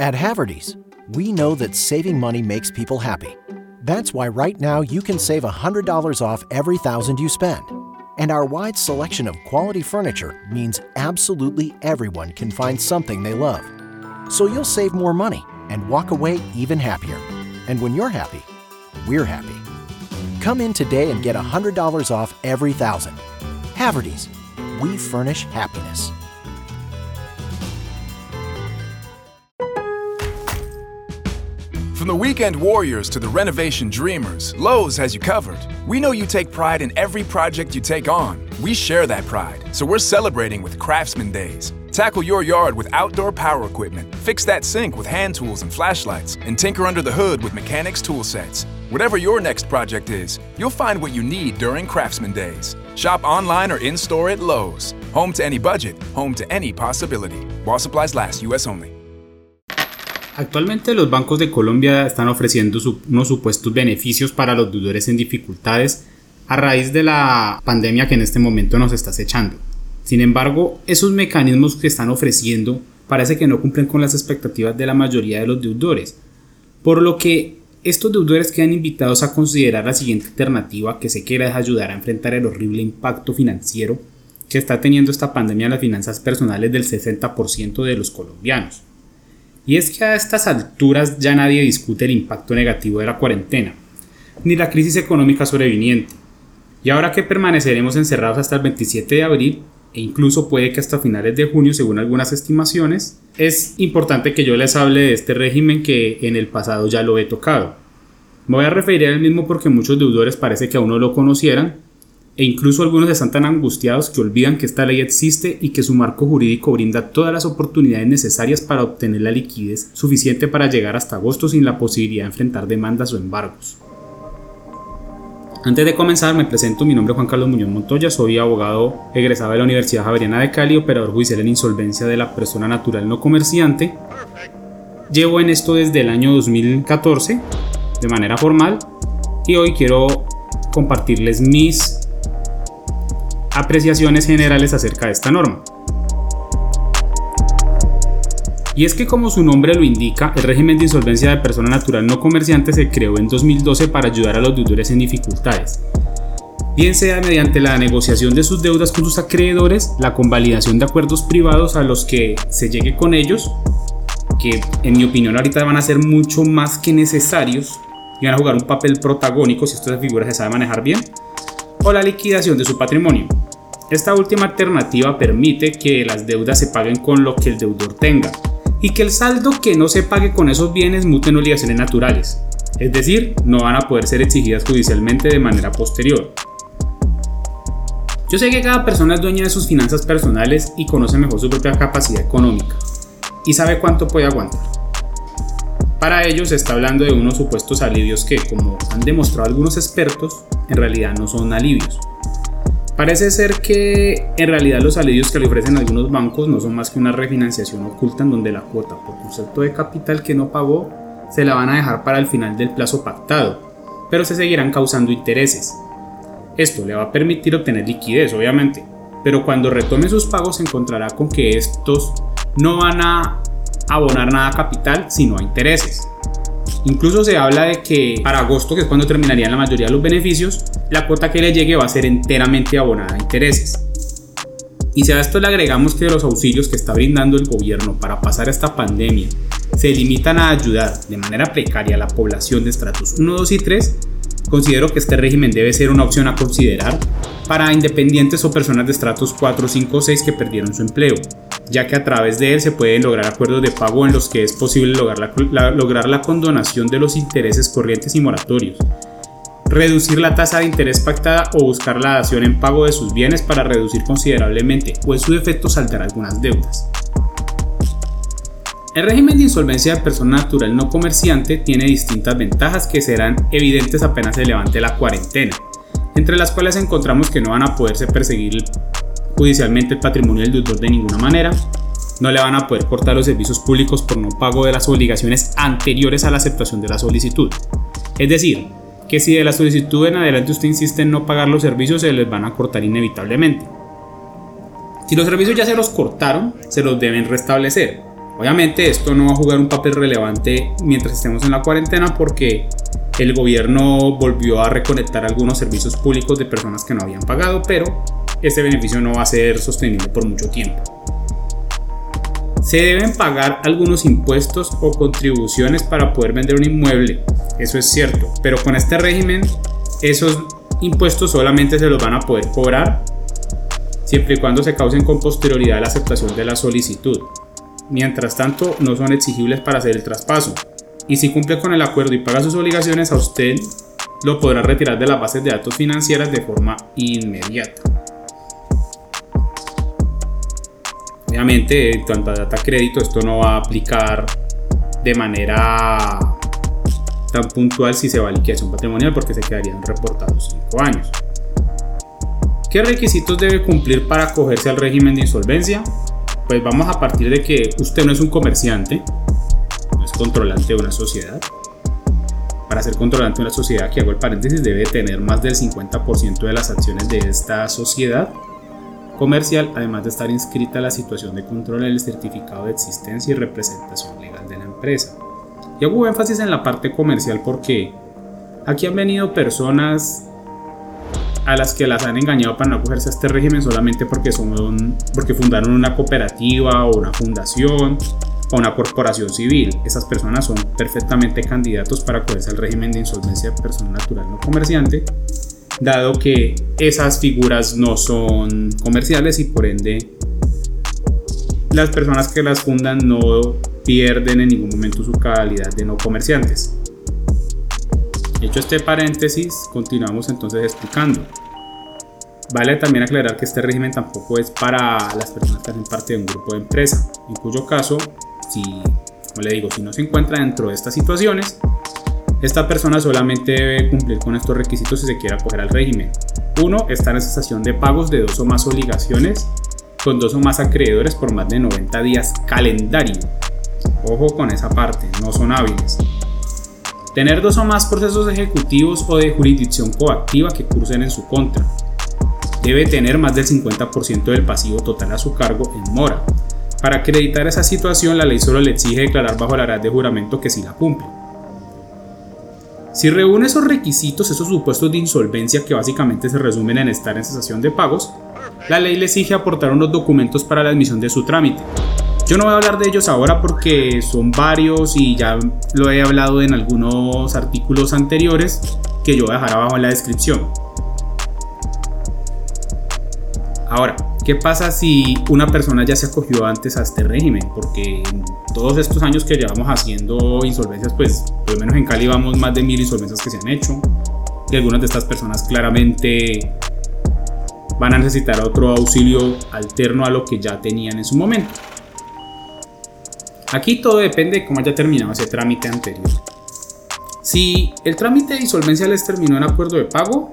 At Haverty's, we know that saving money makes people happy. That's why right now you can save $100 off every thousand you spend. And our wide selection of quality furniture means absolutely everyone can find something they love. So you'll save more money and walk away even happier. And when you're happy, we're happy. Come in today and get $100 off every thousand. Haverty's, we furnish happiness. From the weekend warriors to the renovation dreamers, Lowe's has you covered. We know you take pride in every project you take on. We share that pride, so we're celebrating with Craftsman Days. Tackle your yard with outdoor power equipment, fix that sink with hand tools and flashlights, and tinker under the hood with mechanics tool sets. Whatever your next project is, you'll find what you need during Craftsman Days. Shop online or in store at Lowe's. Home to any budget, home to any possibility. While supplies last, U.S. only. Actualmente los bancos de Colombia están ofreciendo unos supuestos beneficios para los deudores en dificultades a raíz de la pandemia que en este momento nos está acechando. Sin embargo, esos mecanismos que están ofreciendo parece que no cumplen con las expectativas de la mayoría de los deudores, por lo que estos deudores quedan invitados a considerar la siguiente alternativa que se quiera ayudar a enfrentar el horrible impacto financiero que está teniendo esta pandemia en las finanzas personales del 60% de los colombianos. Y es que a estas alturas ya nadie discute el impacto negativo de la cuarentena, ni la crisis económica sobreviniente. Y ahora que permaneceremos encerrados hasta el 27 de abril, e incluso puede que hasta finales de junio según algunas estimaciones, es importante que yo les hable de este régimen que en el pasado ya lo he tocado. Me voy a referir al mismo porque muchos deudores parece que aún no lo conocieran, e incluso algunos están tan angustiados que olvidan que esta ley existe y que su marco jurídico brinda todas las oportunidades necesarias para obtener la liquidez suficiente para llegar hasta agosto sin la posibilidad de enfrentar demandas o embargos. Antes de comenzar, me presento. Mi nombre es Juan Carlos Muñoz Montoya. Soy abogado egresado de la Universidad Javeriana de Cali, operador judicial en insolvencia de la persona natural no comerciante. Llevo en esto desde el año 2014 de manera formal y hoy quiero compartirles mis apreciaciones generales acerca de esta norma. Y es que como su nombre lo indica, el régimen de insolvencia de persona natural no comerciante se creó en 2012 para ayudar a los deudores en dificultades. Bien sea mediante la negociación de sus deudas con sus acreedores, la convalidación de acuerdos privados a los que se llegue con ellos, que en mi opinión ahorita van a ser mucho más que necesarios y van a jugar un papel protagónico si esta figura se sabe manejar bien, o la liquidación de su patrimonio. Esta última alternativa permite que las deudas se paguen con lo que el deudor tenga y que el saldo que no se pague con esos bienes mute en obligaciones naturales, es decir, no van a poder ser exigidas judicialmente de manera posterior. Yo sé que cada persona es dueña de sus finanzas personales y conoce mejor su propia capacidad económica y sabe cuánto puede aguantar. Para ello se está hablando de unos supuestos alivios que, como han demostrado algunos expertos, en realidad no son alivios, Parece ser que en realidad los alivios que le ofrecen algunos bancos no son más que una refinanciación oculta en donde la cuota por concepto de capital que no pagó se la van a dejar para el final del plazo pactado, pero se seguirán causando intereses. Esto le va a permitir obtener liquidez, obviamente, pero cuando retome sus pagos se encontrará con que estos no van a abonar nada a capital, sino a intereses. Incluso se habla de que para agosto, que es cuando terminarían la mayoría de los beneficios, la cuota que le llegue va a ser enteramente abonada a intereses. Y si a esto le agregamos que los auxilios que está brindando el gobierno para pasar esta pandemia se limitan a ayudar de manera precaria a la población de estratos 1, 2 y 3, considero que este régimen debe ser una opción a considerar para independientes o personas de estratos 4, 5 o 6 que perdieron su empleo, ya que a través de él se pueden lograr acuerdos de pago en los que es posible lograr la, condonación de los intereses corrientes y moratorios, reducir la tasa de interés pactada o buscar la dación en pago de sus bienes para reducir considerablemente o en su defecto saltar algunas deudas. El régimen de insolvencia de persona natural no comerciante tiene distintas ventajas que serán evidentes apenas se levante la cuarentena, entre las cuales encontramos que no van a poderse perseguir judicialmente el patrimonio del deudor de ninguna manera, no le van a poder cortar los servicios públicos por no pago de las obligaciones anteriores a la aceptación de la solicitud. Es decir, que si de la solicitud en adelante usted insiste en no pagar los servicios, se les van a cortar inevitablemente. Si los servicios ya se los cortaron, se los deben restablecer. Obviamente esto no va a jugar un papel relevante mientras estemos en la cuarentena porque el gobierno volvió a reconectar algunos servicios públicos de personas que no habían pagado, pero este beneficio no va a ser sostenible por mucho tiempo. Se deben pagar algunos impuestos o contribuciones para poder vender un inmueble, eso es cierto, pero con este régimen esos impuestos solamente se los van a poder cobrar siempre y cuando se causen con posterioridad la aceptación de la solicitud. Mientras tanto, no son exigibles para hacer el traspaso. Y si cumple con el acuerdo y paga sus obligaciones, a usted lo podrá retirar de las bases de datos financieras de forma inmediata. Obviamente, en cuanto a data crédito, esto no va a aplicar de manera tan puntual si se va a liquidación patrimonial porque se quedarían reportados 5 años. ¿Qué requisitos debe cumplir para acogerse al régimen de insolvencia? Pues vamos a partir de que usted no es un comerciante, no es controlante de una sociedad. Para ser controlante de una sociedad, que hago el paréntesis, debe tener más del 50% de las acciones de esta sociedad comercial, además de estar inscrita la situación de control en el certificado de existencia y representación legal de la empresa. Y hago énfasis en la parte comercial porque aquí han venido personas a las que las han engañado para no acogerse a este régimen solamente porque, son, porque fundaron una cooperativa o una fundación o una corporación civil. Esas personas son perfectamente candidatos para acogerse al régimen de insolvencia de persona natural no comerciante, dado que esas figuras no son comerciales y por ende las personas que las fundan no pierden en ningún momento su calidad de no comerciantes. Hecho este paréntesis, continuamos entonces explicando. Vale también aclarar que este régimen tampoco es para las personas que hacen parte de un grupo de empresa, en cuyo caso, si, como le digo, si no se encuentra dentro de estas situaciones, esta persona solamente debe cumplir con estos requisitos si se quiere acoger al régimen. Uno, Estar en cesación de pagos de dos o más obligaciones con dos o más acreedores por más de 90 días calendario. Ojo con esa parte, no son hábiles. Tener dos o más procesos ejecutivos o de jurisdicción coactiva que cursen en su contra. Debe tener más del 50% del pasivo total a su cargo en mora. Para acreditar esa situación, la ley solo le exige declarar bajo la edad de juramento que sí la cumple. Si reúne esos requisitos, esos supuestos de insolvencia que básicamente se resumen en estar en cesación de pagos, la ley le exige aportar unos documentos para la admisión de su trámite. Yo no voy a hablar de ellos ahora porque son varios y ya lo he hablado en algunos artículos anteriores que yo voy a dejar abajo en la descripción. Ahora, ¿qué pasa si una persona ya se acogió antes a este régimen? Porque en todos estos años que llevamos haciendo insolvencias, pues por lo menos en Cali vamos más de mil insolvencias que se han hecho. Y algunas de estas personas claramente van a necesitar otro auxilio alterno a lo que ya tenían en su momento. Aquí todo depende de cómo haya terminado ese trámite anterior. Si el trámite de insolvencia les terminó en acuerdo de pago,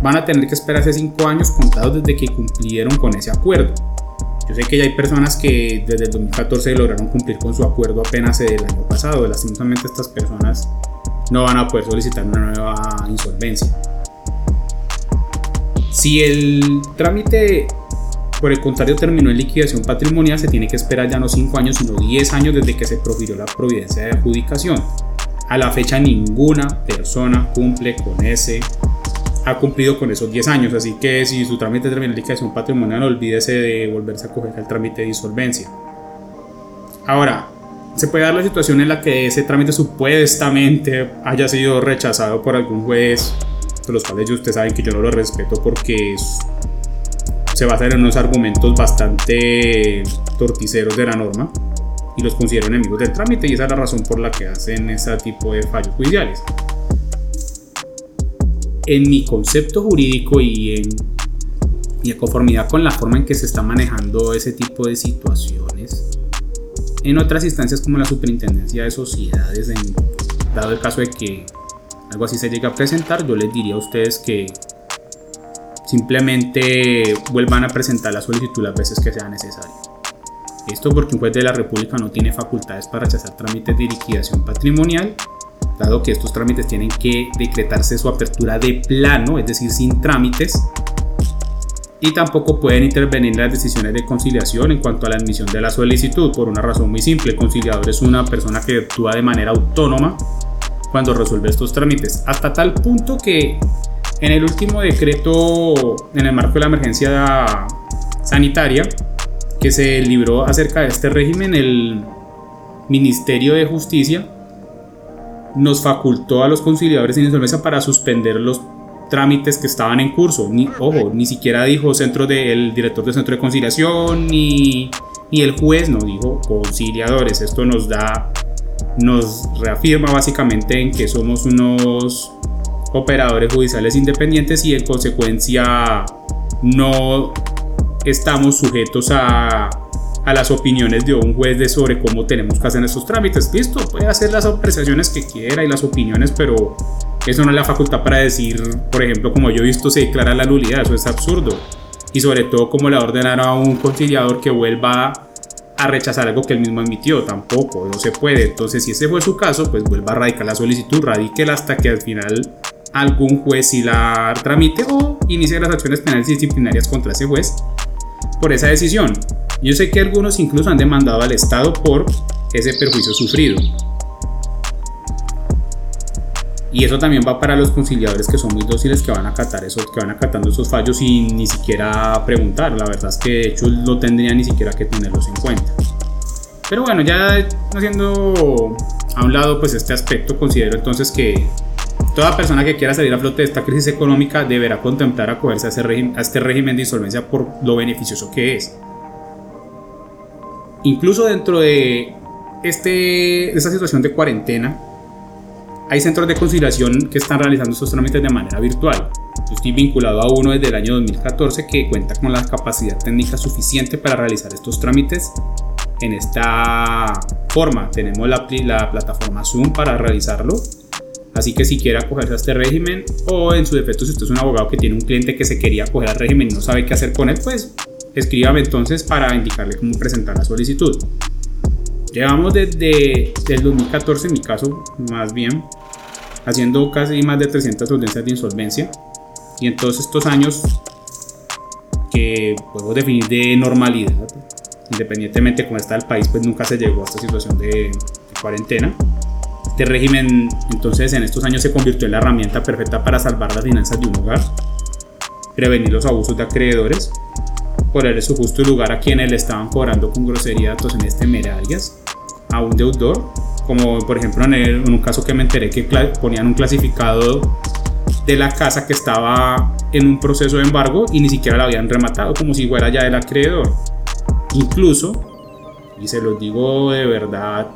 van a tener que esperarse 5 años contados desde que cumplieron con ese acuerdo. Yo sé que ya hay personas que desde el 2014 lograron cumplir con su acuerdo apenas el año pasado. Lastimosamente estas personas no van a poder solicitar una nueva insolvencia. Si el trámite por el contrario, terminó en liquidación patrimonial, se tiene que esperar ya no 5 años, sino 10 años desde que se profirió la providencia de adjudicación. A la fecha ninguna persona cumple con ese, ha cumplido con esos 10 años, así que si su trámite termina en liquidación patrimonial, olvídese de volverse a coger el trámite de insolvencia. Ahora, se puede dar la situación en la que ese trámite supuestamente haya sido rechazado por algún juez, de los cuales ustedes saben que yo no lo respeto porque se basan en unos argumentos bastante torticeros de la norma y los considero enemigos del trámite y esa es la razón por la que hacen ese tipo de fallos judiciales. En mi concepto jurídico y en, y en conformidad con la forma en que se está manejando ese tipo de situaciones, en otras instancias como la superintendencia de sociedades, en, dado el caso de que algo así se llegue a presentar, yo les diría a ustedes que simplemente vuelvan a presentar la solicitud las veces que sea necesario. Esto porque un juez de la República no tiene facultades para rechazar trámites de liquidación patrimonial, dado que estos trámites tienen que decretarse su apertura de plano, es decir, sin trámites, y tampoco pueden intervenir en las decisiones de conciliación en cuanto a la admisión de la solicitud por una razón muy simple. El conciliador es una persona que actúa de manera autónoma cuando resuelve estos trámites, hasta tal punto que en el último decreto en el marco de la emergencia sanitaria que se libró acerca de este régimen, el Ministerio de Justicia nos facultó a los conciliadores en insolvencia para suspender los trámites que estaban en curso. Ojo, ni siquiera dijo centro de, el director del centro de conciliación, ni, ni el juez, no dijo conciliadores. Esto nos da, nos reafirma básicamente en que somos unos operadores judiciales independientes y en consecuencia no estamos sujetos a, a las opiniones de un juez de sobre cómo tenemos que hacer estos trámites. Listo, puede hacer las apreciaciones que quiera y las opiniones, pero eso no es la facultad para decir, por ejemplo, como yo he visto, se declara la nulidad, eso es absurdo. Y sobre todo, como le ordenar a un conciliador que vuelva a rechazar algo que él mismo emitió, tampoco, no se puede. Entonces, si ese fue su caso, pues vuelva a radicar la solicitud, radíquela hasta que al final algún juez sí la tramite o inicie las acciones penales y disciplinarias contra ese juez por esa decisión. Yo sé que algunos incluso han demandado al Estado por ese perjuicio sufrido. Y eso también va para los conciliadores que son muy dóciles, que van a acatar esos, que van acatando esos fallos sin ni siquiera preguntar. La verdad es que de hecho no tendría ni siquiera que tenerlos en cuenta. Pero bueno, ya haciendo a un lado pues este aspecto, considero entonces que toda persona que quiera salir a flote de esta crisis económica deberá contemplar acogerse a, ese a este régimen de insolvencia por lo beneficioso que es. Incluso dentro de este, esta situación de cuarentena, hay centros de conciliación que están realizando estos trámites de manera virtual. Yo estoy vinculado a uno desde el año 2014 que cuenta con la capacidad técnica suficiente para realizar estos trámites en esta forma. Tenemos la, la plataforma Zoom para realizarlo. Así que si quiere acogerse a este régimen o en su defecto si usted es un abogado que tiene un cliente que se quería acoger al régimen y no sabe qué hacer con él, pues escríbame entonces para indicarle cómo presentar la solicitud. Llevamos desde el 2014, en mi caso, más bien, haciendo casi más de 300 audiencias de insolvencia. Y en todos estos años que podemos definir de normalidad, independientemente de cómo está el país, pues nunca se llegó a esta situación de, cuarentena. Este régimen entonces en estos años se convirtió en la herramienta perfecta para salvar las finanzas de un hogar, prevenir los abusos de acreedores, ponerle su justo lugar a quienes le estaban cobrando con grosería datos en este merarias a un deudor como por ejemplo en, un caso que me enteré que ponían un clasificado de la casa que estaba en un proceso de embargo y ni siquiera la habían rematado, como si fuera ya del acreedor. Incluso, y se los digo de verdad,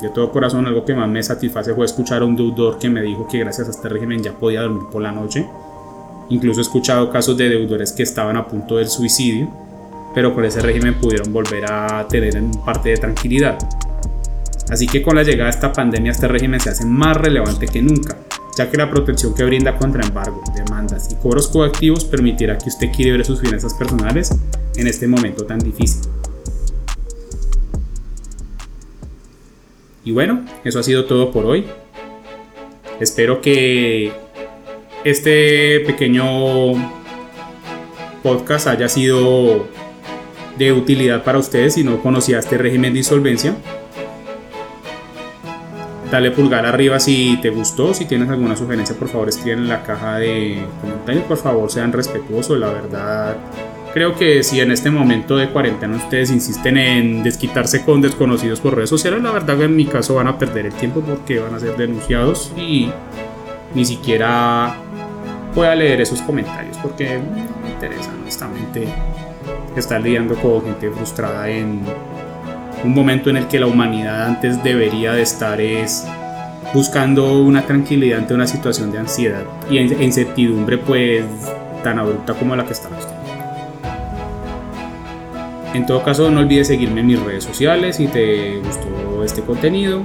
de todo corazón, algo que más me satisface fue escuchar a un deudor que me dijo que gracias a este régimen ya podía dormir por la noche. Incluso he escuchado casos de deudores que estaban a punto del suicidio, pero con ese régimen pudieron volver a tener parte de tranquilidad. Así que con la llegada de esta pandemia este régimen se hace más relevante que nunca, ya que la protección que brinda contra embargo, demandas y cobros coactivos permitirá que usted equilibre sus finanzas personales en este momento tan difícil. Y bueno, eso ha sido todo por hoy. Espero que este pequeño podcast haya sido de utilidad para ustedes si no conocía este régimen de insolvencia dale pulgar arriba si te gustó, si tienes alguna sugerencia por favor escriben en la caja de comentarios, por favor sean respetuosos, la verdad. Creo que si en este momento de cuarentena ustedes insisten en desquitarse con desconocidos por redes sociales, la verdad que en mi caso van a perder el tiempo porque van a ser denunciados y ni siquiera pueda leer esos comentarios porque me interesa honestamente estar lidiando con gente frustrada en un momento en el que la humanidad antes debería de estar es buscando una tranquilidad ante una situación de ansiedad y incertidumbre pues tan abrupta como la que estamos teniendo. En todo caso no olvides seguirme en mis redes sociales si te gustó este contenido.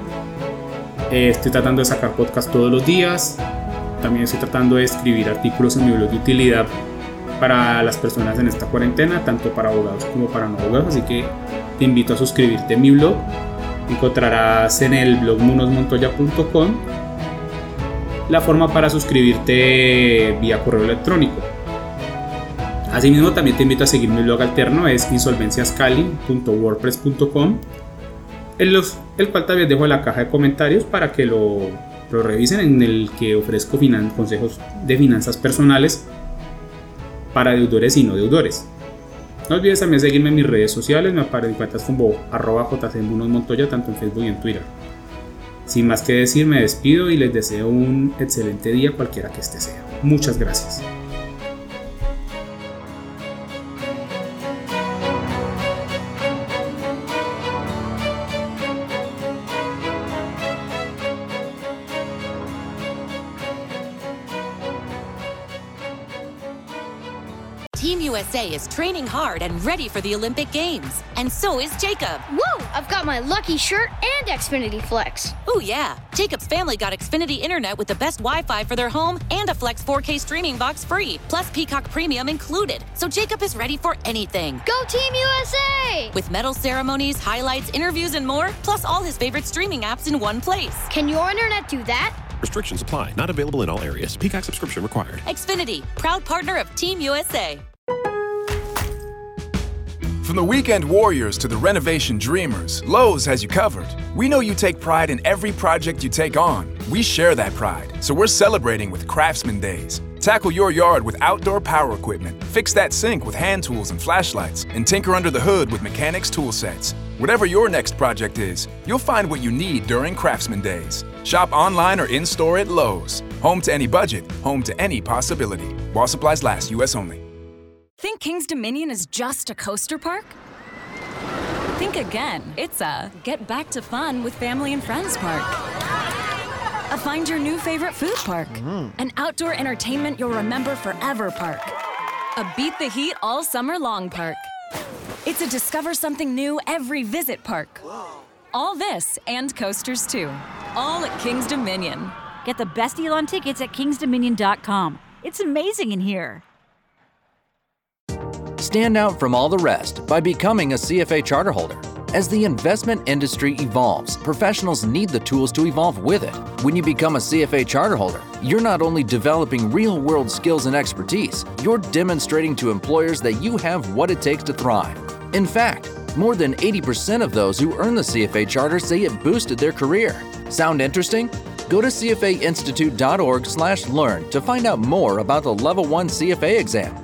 Estoy tratando de sacar podcast todos los días. También estoy tratando de escribir artículos en mi blog de utilidad para las personas en esta cuarentena, tanto para abogados como para no abogados. Así que te invito a suscribirte a mi blog. Encontrarás en el blog munosmontoya.com la forma para suscribirte vía correo electrónico. Asimismo, también te invito a seguir mi blog alterno, es insolvenciascali.wordpress.com, el, el cual también dejo en la caja de comentarios para que lo, lo revisen, en el que ofrezco consejos de finanzas personales para deudores y no deudores. No olvides también seguirme en mis redes sociales, me aparecen como arroba Montoya tanto en Facebook y en Twitter. Sin más que decir, me despido y les deseo un excelente día cualquiera que este sea. Muchas gracias. USA is training hard and ready for the Olympic Games. And so is Jacob. Whoa, I've got my lucky shirt and Xfinity Flex. Oh, yeah. Jacob's family got Xfinity Internet with the best Wi Fi for their home and a Flex 4K streaming box free, plus Peacock Premium included. So Jacob is ready for anything. Go Team USA! With medal ceremonies, highlights, interviews, and more, plus all his favorite streaming apps in one place. Can your internet do that? Restrictions apply. Not available in all areas. Peacock subscription required. Xfinity, proud partner of Team USA. From the weekend warriors to the renovation dreamers, Lowe's has you covered. We know you take pride in every project you take on. We share that pride, so we're celebrating with Craftsman Days. Tackle your yard with outdoor power equipment, fix that sink with hand tools and flashlights, and tinker under the hood with mechanics tool sets. Whatever your next project is, you'll find what you need during Craftsman Days. Shop online or in store at Lowe's. Home to any budget, home to any possibility. While supplies last, U.S. only. Think King's Dominion is just a coaster park? Think again. It's a get back to fun with family and friends park. A find your new favorite food park. Mm. An outdoor entertainment you'll remember forever park. A beat the heat all summer long park. It's a discover something new every visit park. All this and coasters too. All at King's Dominion. Get the best deal on tickets at kingsdominion.com. It's amazing in here. Stand out from all the rest by becoming a CFA charterholder. As the investment industry evolves, professionals need the tools to evolve with it. When you become a CFA charterholder, you're not only developing real world skills and expertise, you're demonstrating to employers that you have what it takes to thrive. In fact, more than 80% of those who earn the CFA charter say it boosted their career. Sound interesting? Go to cfainstitute.org/learn to find out more about the Level 1 CFA exam